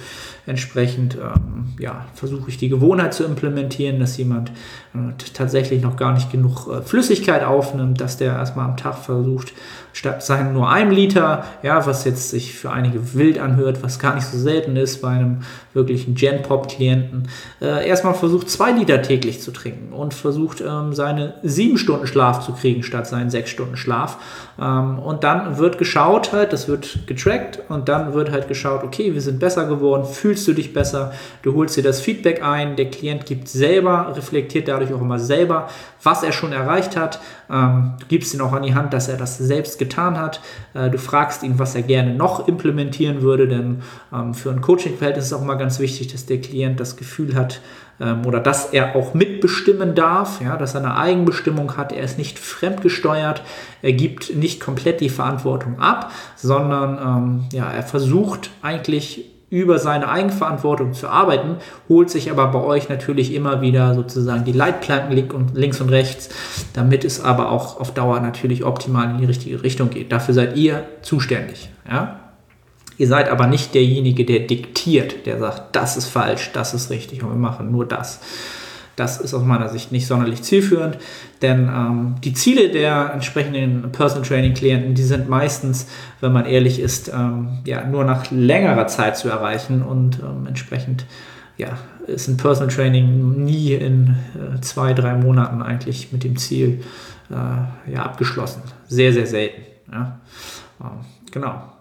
entsprechend ähm, ja, versuche ich die Gewohnheit zu implementieren, dass jemand äh, tatsächlich noch gar nicht genug äh, Flüssigkeit aufnimmt, dass der erstmal am Tag versucht, statt seinen nur einem Liter, ja, was jetzt sich für einige wild anhört, was gar nicht so selten ist bei einem wirklichen Gen-Pop-Klienten, äh, erstmal versucht, zwei Liter täglich zu trinken und versucht, ähm, seine sieben Stunden Schlaf zu kriegen statt seinen sechs Stunden Schlaf. Ähm, und dann wird geschaut halt, das wird getrackt und dann wird halt geschaut, okay, wir sind besser geworden, fühlst du dich besser, du holst dir das Feedback ein, der Klient gibt selber, reflektiert dadurch auch immer selber, was er schon erreicht hat. Ähm, du gibst ihn auch an die Hand, dass er das selbst getan hat. Äh, du fragst ihn, was er gerne noch implementieren würde, denn ähm, für ein Coaching-Verhältnis ist es auch mal ganz wichtig, dass der Klient das Gefühl hat ähm, oder dass er auch mitbestimmen darf, ja, dass er eine Eigenbestimmung hat. Er ist nicht fremdgesteuert, er gibt nicht komplett die Verantwortung ab, sondern ähm, ja, er versucht eigentlich über seine Eigenverantwortung zu arbeiten, holt sich aber bei euch natürlich immer wieder sozusagen die Leitplanken links und rechts, damit es aber auch auf Dauer natürlich optimal in die richtige Richtung geht. Dafür seid ihr zuständig. Ja? Ihr seid aber nicht derjenige, der diktiert, der sagt, das ist falsch, das ist richtig und wir machen nur das. Das ist aus meiner Sicht nicht sonderlich zielführend, denn ähm, die Ziele der entsprechenden Personal Training Klienten, die sind meistens, wenn man ehrlich ist, ähm, ja, nur nach längerer Zeit zu erreichen und ähm, entsprechend ja, ist ein Personal Training nie in äh, zwei, drei Monaten eigentlich mit dem Ziel äh, ja, abgeschlossen. Sehr, sehr selten. Ja. Ähm, genau.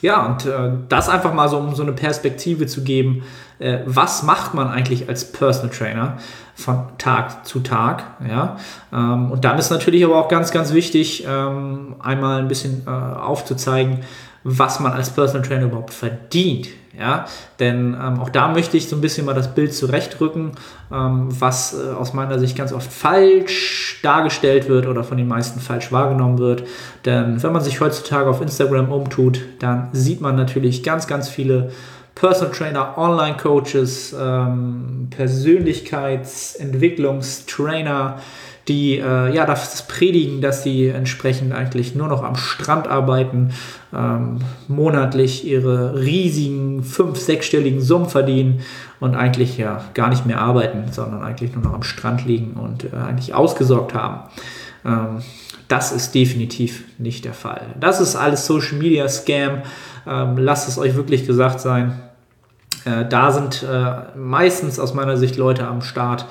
Ja, und äh, das einfach mal so, um so eine Perspektive zu geben, äh, was macht man eigentlich als Personal Trainer von Tag zu Tag. Ja? Ähm, und dann ist natürlich aber auch ganz, ganz wichtig, ähm, einmal ein bisschen äh, aufzuzeigen, was man als Personal Trainer überhaupt verdient. Ja, denn ähm, auch da möchte ich so ein bisschen mal das Bild zurechtrücken, ähm, was äh, aus meiner Sicht ganz oft falsch dargestellt wird oder von den meisten falsch wahrgenommen wird. Denn wenn man sich heutzutage auf Instagram umtut, dann sieht man natürlich ganz, ganz viele Personal Trainer, Online-Coaches, ähm, Persönlichkeitsentwicklungstrainer, die äh, ja das predigen, dass sie entsprechend eigentlich nur noch am Strand arbeiten, ähm, monatlich ihre riesigen fünf-, sechsstelligen Summen verdienen und eigentlich ja gar nicht mehr arbeiten, sondern eigentlich nur noch am Strand liegen und äh, eigentlich ausgesorgt haben. Ähm, das ist definitiv nicht der Fall. Das ist alles Social Media Scam. Ähm, lasst es euch wirklich gesagt sein. Äh, da sind äh, meistens aus meiner Sicht Leute am Start,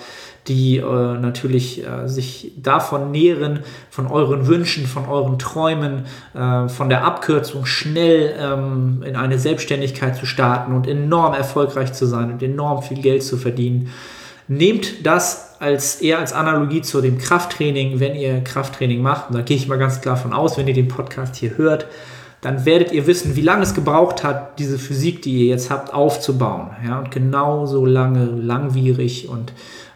die äh, natürlich äh, sich davon nähren, von euren Wünschen, von euren Träumen, äh, von der Abkürzung schnell ähm, in eine Selbstständigkeit zu starten und enorm erfolgreich zu sein und enorm viel Geld zu verdienen. Nehmt das als eher als Analogie zu dem Krafttraining, wenn ihr Krafttraining macht. Und da gehe ich mal ganz klar von aus, wenn ihr den Podcast hier hört, dann werdet ihr wissen, wie lange es gebraucht hat, diese Physik, die ihr jetzt habt, aufzubauen. Ja, und genauso lange, langwierig und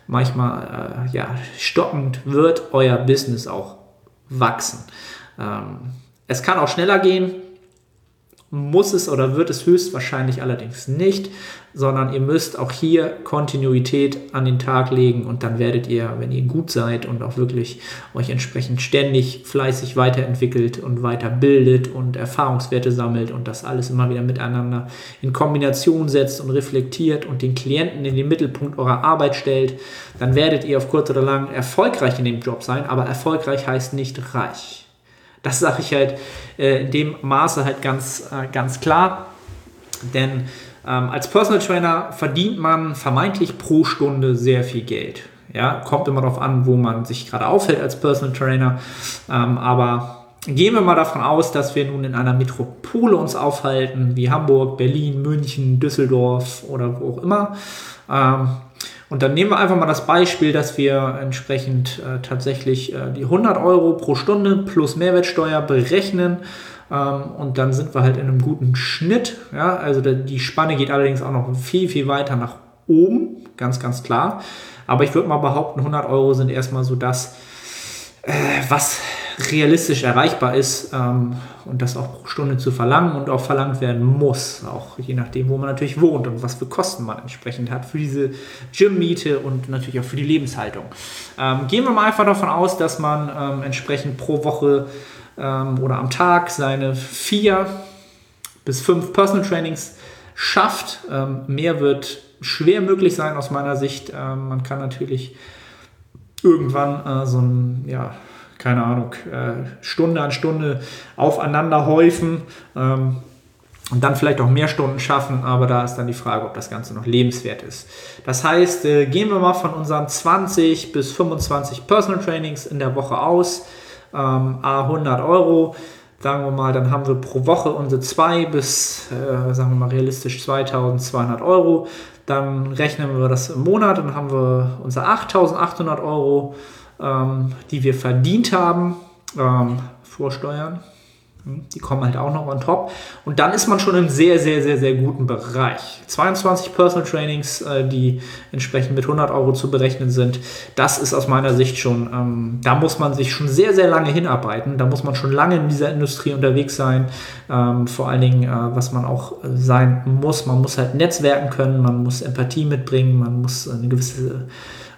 manchmal äh, ja, stockend wird euer Business auch wachsen. Ähm, es kann auch schneller gehen, muss es oder wird es höchstwahrscheinlich allerdings nicht, sondern ihr müsst auch hier Kontinuität an den Tag legen und dann werdet ihr, wenn ihr gut seid und auch wirklich euch entsprechend ständig fleißig weiterentwickelt und weiterbildet und Erfahrungswerte sammelt und das alles immer wieder miteinander in Kombination setzt und reflektiert und den Klienten in den Mittelpunkt eurer Arbeit stellt, dann werdet ihr auf kurz oder lang erfolgreich in dem Job sein, aber erfolgreich heißt nicht reich. Das sage ich halt äh, in dem Maße halt ganz, äh, ganz klar. Denn ähm, als Personal Trainer verdient man vermeintlich pro Stunde sehr viel Geld. Ja, kommt immer darauf an, wo man sich gerade aufhält als Personal Trainer. Ähm, aber gehen wir mal davon aus, dass wir nun in einer Metropole uns aufhalten, wie Hamburg, Berlin, München, Düsseldorf oder wo auch immer. Ähm, und dann nehmen wir einfach mal das Beispiel, dass wir entsprechend äh, tatsächlich äh, die 100 Euro pro Stunde plus Mehrwertsteuer berechnen. Ähm, und dann sind wir halt in einem guten Schnitt. Ja? Also die Spanne geht allerdings auch noch viel, viel weiter nach oben, ganz, ganz klar. Aber ich würde mal behaupten, 100 Euro sind erstmal so das, äh, was realistisch erreichbar ist ähm, und das auch pro Stunde zu verlangen und auch verlangt werden muss, auch je nachdem, wo man natürlich wohnt und was für Kosten man entsprechend hat für diese Gymmiete und natürlich auch für die Lebenshaltung. Ähm, gehen wir mal einfach davon aus, dass man entsprechend pro Woche ähm, oder am Tag seine vier bis fünf Personal Trainings schafft. Ähm, mehr wird schwer möglich sein aus meiner Sicht. Ähm, man kann natürlich irgendwann äh, so ein, ja, keine Ahnung, äh, Stunde an Stunde aufeinander häufen ähm, und dann vielleicht auch mehr Stunden schaffen, aber da ist dann die Frage, ob das Ganze noch lebenswert ist. Das heißt, äh, gehen wir mal von unseren 20 bis 25 Personal Trainings in der Woche aus, ähm, a 100 Euro sagen wir mal, dann haben wir pro Woche unsere 2 bis, äh, sagen wir mal realistisch 2200 Euro. Dann rechnen wir das im Monat und haben wir unsere 8800 Euro, ähm, die wir verdient haben, ähm, vor Steuern. Hm, die kommen halt auch noch on top. Und dann ist man schon im sehr, sehr, sehr, sehr guten Bereich. 22 Personal Trainings, äh, die entsprechend mit 100 Euro zu berechnen sind. Das ist aus meiner Sicht schon, ähm, da muss man sich schon sehr, sehr lange hinarbeiten. Da muss man schon lange in dieser Industrie unterwegs sein. Ähm, vor allen Dingen, äh, was man auch äh, sein muss. Man muss halt netzwerken können, man muss Empathie mitbringen, man muss eine gewisse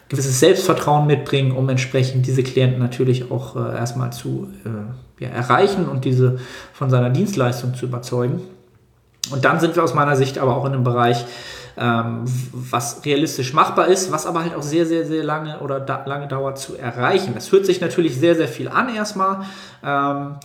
gewisses Selbstvertrauen mitbringen, um entsprechend diese Klienten natürlich auch äh, erstmal zu äh, ja, erreichen und diese von seiner Dienstleistung zu überzeugen. Und dann sind wir aus meiner Sicht aber auch in einem Bereich, ähm, was realistisch machbar ist, was aber halt auch sehr, sehr, sehr lange oder da, lange dauert zu erreichen. Das hört sich natürlich sehr, sehr viel an erstmal. Ähm,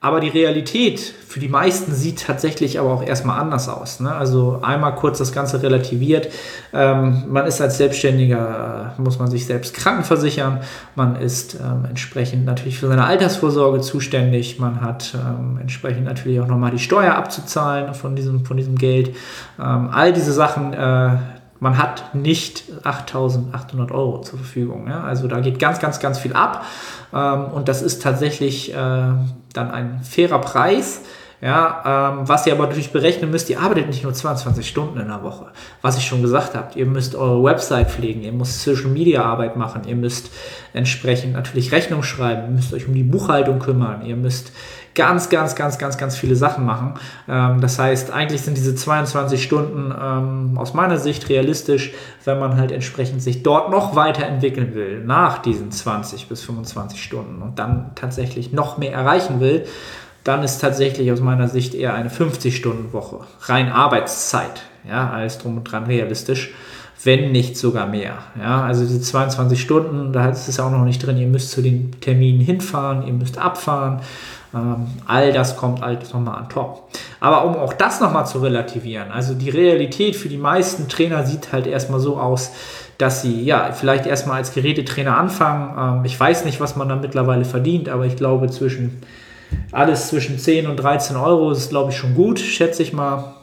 aber die Realität für die meisten sieht tatsächlich aber auch erstmal anders aus. Ne? Also einmal kurz das Ganze relativiert. Ähm, man ist als Selbstständiger, äh, muss man sich selbst krankenversichern. Man ist ähm, entsprechend natürlich für seine Altersvorsorge zuständig. Man hat ähm, entsprechend natürlich auch nochmal die Steuer abzuzahlen von diesem, von diesem Geld. Ähm, all diese Sachen, äh, man hat nicht 8.800 Euro zur Verfügung. Ja? Also da geht ganz, ganz, ganz viel ab. Ähm, und das ist tatsächlich äh, dann ein fairer Preis. Ja, ähm, was ihr aber natürlich berechnen müsst, ihr arbeitet nicht nur 22 Stunden in der Woche. Was ich schon gesagt habe, ihr müsst eure Website pflegen, ihr müsst Social Media Arbeit machen, ihr müsst entsprechend natürlich Rechnung schreiben, ihr müsst euch um die Buchhaltung kümmern, ihr müsst ganz, ganz, ganz, ganz, ganz viele Sachen machen. Ähm, das heißt, eigentlich sind diese 22 Stunden ähm, aus meiner Sicht realistisch, wenn man halt entsprechend sich dort noch weiterentwickeln will, nach diesen 20 bis 25 Stunden und dann tatsächlich noch mehr erreichen will, dann ist tatsächlich aus meiner Sicht eher eine 50-Stunden-Woche, rein Arbeitszeit, ja, alles drum und dran realistisch wenn nicht sogar mehr. Ja, also diese 22 Stunden, da ist es auch noch nicht drin, ihr müsst zu den Terminen hinfahren, ihr müsst abfahren, all das kommt halt nochmal an top. Aber um auch das nochmal zu relativieren, also die Realität für die meisten Trainer sieht halt erstmal so aus, dass sie ja vielleicht erstmal als Gerätetrainer anfangen. Ähm, ich weiß nicht, was man da mittlerweile verdient, aber ich glaube zwischen alles zwischen 10 und 13 Euro ist, glaube ich, schon gut, schätze ich mal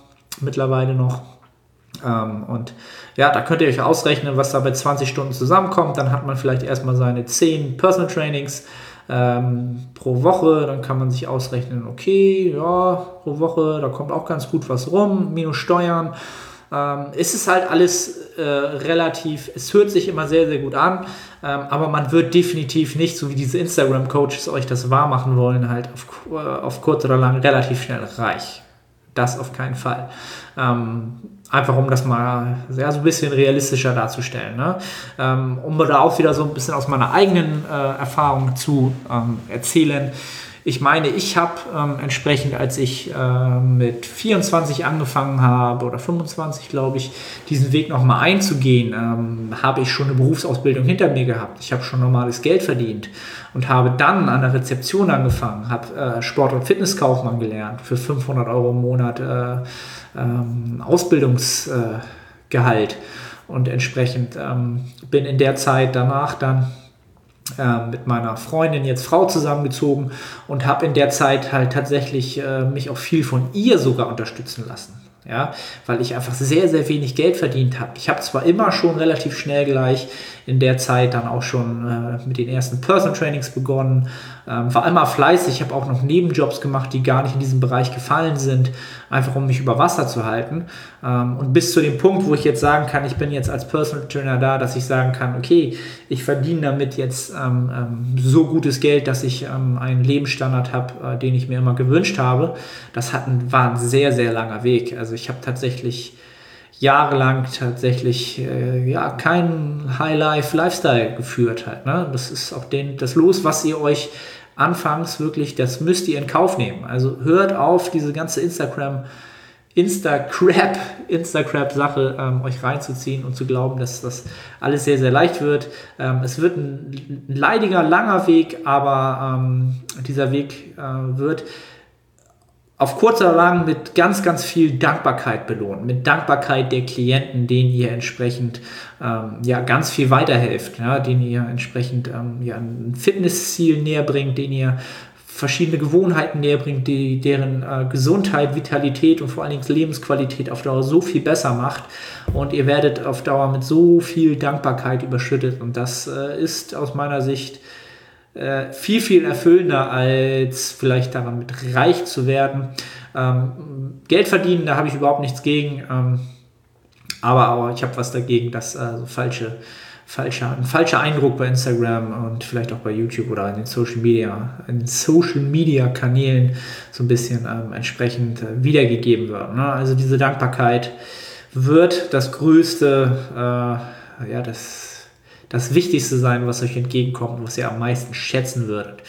mittlerweile noch. Ähm, und ja, da könnt ihr euch ausrechnen, was da bei 20 Stunden zusammenkommt. Dann hat man vielleicht erstmal seine 10 Personal Trainings ähm, pro Woche. Dann kann man sich ausrechnen, okay, ja, pro Woche, da kommt auch ganz gut was rum, minus Steuern. Ähm, es ist halt alles äh, relativ, es hört sich immer sehr, sehr gut an, ähm, aber man wird definitiv nicht, so wie diese Instagram-Coaches euch das wahr machen wollen, halt auf, äh, auf kurz oder lang relativ schnell reich. Das auf keinen Fall. Ähm, einfach um das mal ja, so ein bisschen realistischer darzustellen. Ne? Ähm, um da auch wieder so ein bisschen aus meiner eigenen äh, Erfahrung zu ähm, erzählen. Ich meine, ich habe ähm, entsprechend, als ich äh, mit 24 angefangen habe oder 25, glaube ich, diesen Weg nochmal einzugehen, ähm, habe ich schon eine Berufsausbildung hinter mir gehabt. Ich habe schon normales Geld verdient und habe dann an der Rezeption angefangen, habe äh, Sport- und Fitnesskaufmann gelernt für 500 Euro im Monat äh, ähm, Ausbildungsgehalt und entsprechend ähm, bin in der Zeit danach dann äh, mit meiner Freundin, jetzt Frau, zusammengezogen und habe in der Zeit halt tatsächlich äh, mich auch viel von ihr sogar unterstützen lassen. Ja, weil ich einfach sehr, sehr wenig Geld verdient habe. Ich habe zwar immer schon relativ schnell gleich in der Zeit dann auch schon äh, mit den ersten Personal Trainings begonnen, ähm, war immer fleißig, habe auch noch Nebenjobs gemacht, die gar nicht in diesem Bereich gefallen sind, einfach um mich über Wasser zu halten. Ähm, und bis zu dem Punkt, wo ich jetzt sagen kann, ich bin jetzt als Personal Trainer da, dass ich sagen kann, okay, ich verdiene damit jetzt ähm, ähm so gutes Geld, dass ich ähm, einen Lebensstandard habe, äh, den ich mir immer gewünscht habe. Das hat war ein sehr, sehr langer Weg. Also ich habe tatsächlich jahrelang tatsächlich äh, ja keinen High-Life-Lifestyle geführt hat. Ne? Das ist auch den, das Los, was ihr euch anfangs wirklich, das müsst ihr in Kauf nehmen. Also hört auf, diese ganze Instagram- Insta-Crap, Insta-Crap-Sache ähm, euch reinzuziehen und zu glauben, dass das alles sehr, sehr leicht wird. Ähm, es wird ein, ein, leidiger, langer Weg, aber ähm, dieser Weg äh, wird auf kurzer lang mit ganz, ganz viel Dankbarkeit belohnt. Mit Dankbarkeit der Klienten, denen ihr entsprechend ähm, ja, ganz viel weiterhelft, ja, denen ihr entsprechend ähm, ja, ein Fitnessziel näher bringt, denen ihr verschiedene Gewohnheiten näher bringt, die deren äh, Gesundheit, Vitalität und vor allen Dingen Lebensqualität auf Dauer so viel besser macht. Und ihr werdet auf Dauer mit so viel Dankbarkeit überschüttet. Und das äh, ist aus meiner Sicht äh, viel, viel erfüllender, als vielleicht damit reich zu werden. Ähm, Geld verdienen, da habe ich überhaupt nichts gegen. Ähm, aber, aber ich habe was dagegen, dass äh, so falsche falscher, ein falscher Eindruck bei Instagram und vielleicht auch bei YouTube oder in den Social Media, in Social Media Kanälen so ein bisschen ähm, entsprechend äh, wiedergegeben wird. Ne? Also diese Dankbarkeit wird das größte, äh, ja, das, das Wichtigste sein, was euch entgegenkommt, was ihr am meisten schätzen würdet.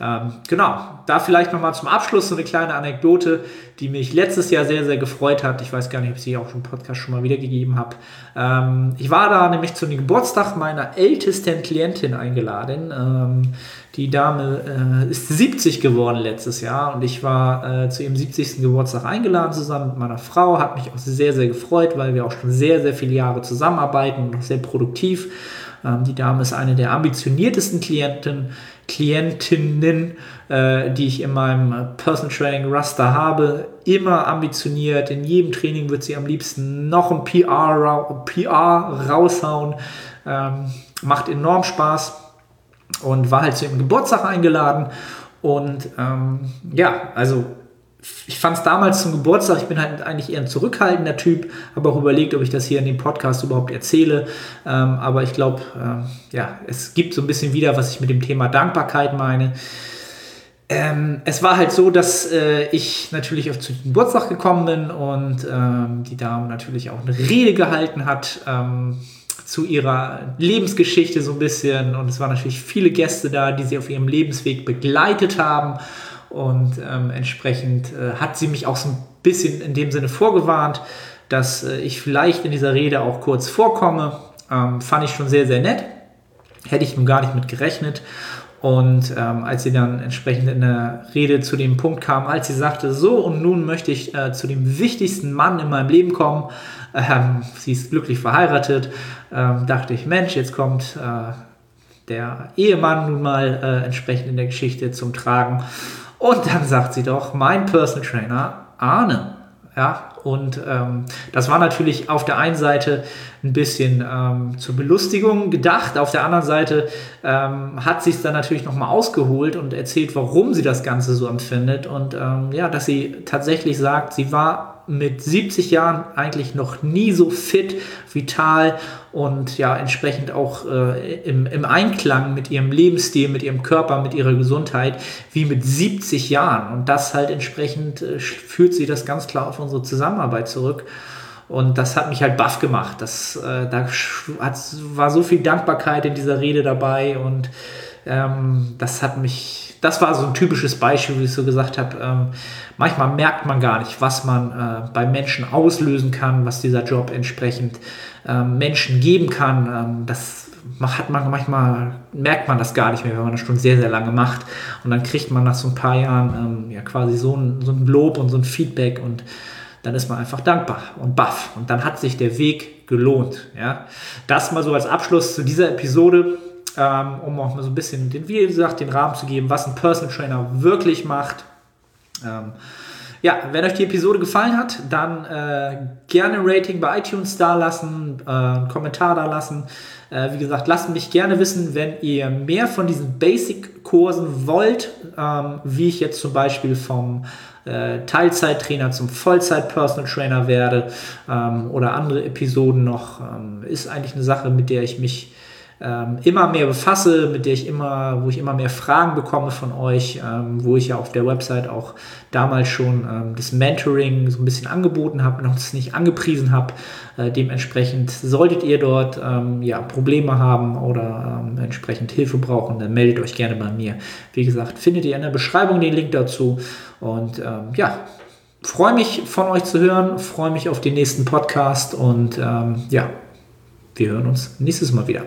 Ähm, genau, da vielleicht nochmal zum Abschluss so eine kleine Anekdote, die mich letztes Jahr sehr, sehr gefreut hat. Ich weiß gar nicht, ob ich sie auch im Podcast schon mal wiedergegeben habe. Ähm, ich war da nämlich zu dem Geburtstag meiner ältesten Klientin eingeladen. Ähm, die Dame äh, ist 70 geworden letztes Jahr und ich war äh, zu ihrem 70. Geburtstag eingeladen zusammen mit meiner Frau. Hat mich auch sehr, sehr gefreut, weil wir auch schon sehr, sehr viele Jahre zusammenarbeiten und auch sehr produktiv. Ähm, die Dame ist eine der ambitioniertesten Klienten Klientinnen, äh, die ich in meinem Personal Training Raster habe, immer ambitioniert. In jedem Training wird sie am liebsten noch ein PR, PR raushauen. Ähm, macht enorm Spaß und war halt zu ihrem Geburtstag eingeladen. Und ähm, ja, also ich fand es damals zum Geburtstag, ich bin halt eigentlich eher ein zurückhaltender Typ, habe auch überlegt, ob ich das hier in dem Podcast überhaupt erzähle. Ähm, aber ich glaube, äh, ja, es gibt so ein bisschen wieder, was ich mit dem Thema Dankbarkeit meine. Ähm, es war halt so, dass äh, ich natürlich auf zu Geburtstag gekommen bin und ähm, die Dame natürlich auch eine Rede gehalten hat ähm, zu ihrer Lebensgeschichte so ein bisschen. Und es waren natürlich viele Gäste da, die sie auf ihrem Lebensweg begleitet haben. Und ähm, entsprechend äh, hat sie mich auch so ein bisschen in dem Sinne vorgewarnt, dass äh, ich vielleicht in dieser Rede auch kurz vorkomme. Ähm, fand ich schon sehr, sehr nett. Hätte ich nun gar nicht mit gerechnet. Und ähm, als sie dann entsprechend in der Rede zu dem Punkt kam, als sie sagte, so und nun möchte ich äh, zu dem wichtigsten Mann in meinem Leben kommen, ähm, sie ist glücklich verheiratet, ähm, dachte ich, Mensch, jetzt kommt äh, der Ehemann nun mal äh, entsprechend in der Geschichte zum Tragen. Und dann sagt sie doch, mein Personal Trainer Arne. Ja, und ähm, das war natürlich auf der einen Seite ein bisschen ähm, zur Belustigung gedacht, auf der anderen Seite ähm, hat sie es dann natürlich nochmal ausgeholt und erzählt, warum sie das Ganze so empfindet und ähm, ja, dass sie tatsächlich sagt, sie war mit 70 Jahren eigentlich noch nie so fit, vital und ja, entsprechend auch äh, im, im Einklang mit ihrem Lebensstil, mit ihrem Körper, mit ihrer Gesundheit, wie mit 70 Jahren. Und das halt entsprechend äh, führt sie das ganz klar auf unsere Zusammenarbeit zurück. Und das hat mich halt baff gemacht. Das, äh, da hat, war so viel Dankbarkeit in dieser Rede dabei und ähm, das hat mich, das war so ein typisches Beispiel, wie ich so gesagt habe. Ähm, manchmal merkt man gar nicht, was man äh, bei Menschen auslösen kann, was dieser Job entsprechend ähm, Menschen geben kann. Ähm, das hat man manchmal, merkt man das gar nicht mehr, wenn man das schon sehr, sehr lange macht. Und dann kriegt man nach so ein paar Jahren ähm, ja quasi so ein, so ein Lob und so ein Feedback und dann ist man einfach dankbar und baff. Und dann hat sich der Weg gelohnt. Ja? Das mal so als Abschluss zu dieser Episode, ähm, um auch mal so ein bisschen, den, wie gesagt, den Rahmen zu geben, was ein Personal Trainer wirklich macht. Ähm, ja, wenn euch die Episode gefallen hat, dann äh, gerne ein Rating bei iTunes da lassen, äh, einen Kommentar da lassen. Äh, wie gesagt, lasst mich gerne wissen, wenn ihr mehr von diesen Basic-Kursen wollt, ähm, wie ich jetzt zum Beispiel vom äh, Teilzeittrainer zum Vollzeit-Personal Trainer werde ähm, oder andere Episoden noch. Ähm, ist eigentlich eine Sache, mit der ich mich ähm, immer mehr befasse, mit der ich immer, wo ich immer mehr Fragen bekomme von euch, ähm, wo ich ja auf der Website auch damals schon ähm, das Mentoring so ein bisschen angeboten habe, noch das nicht angepriesen habe. Äh, dementsprechend solltet ihr dort ähm, ja, Probleme haben oder ähm, entsprechend Hilfe brauchen, dann meldet euch gerne bei mir. Wie gesagt, findet ihr in der Beschreibung den Link dazu und ähm, ja, freue mich von euch zu hören, freue mich auf den nächsten Podcast und ähm, ja, wir hören uns nächstes Mal wieder.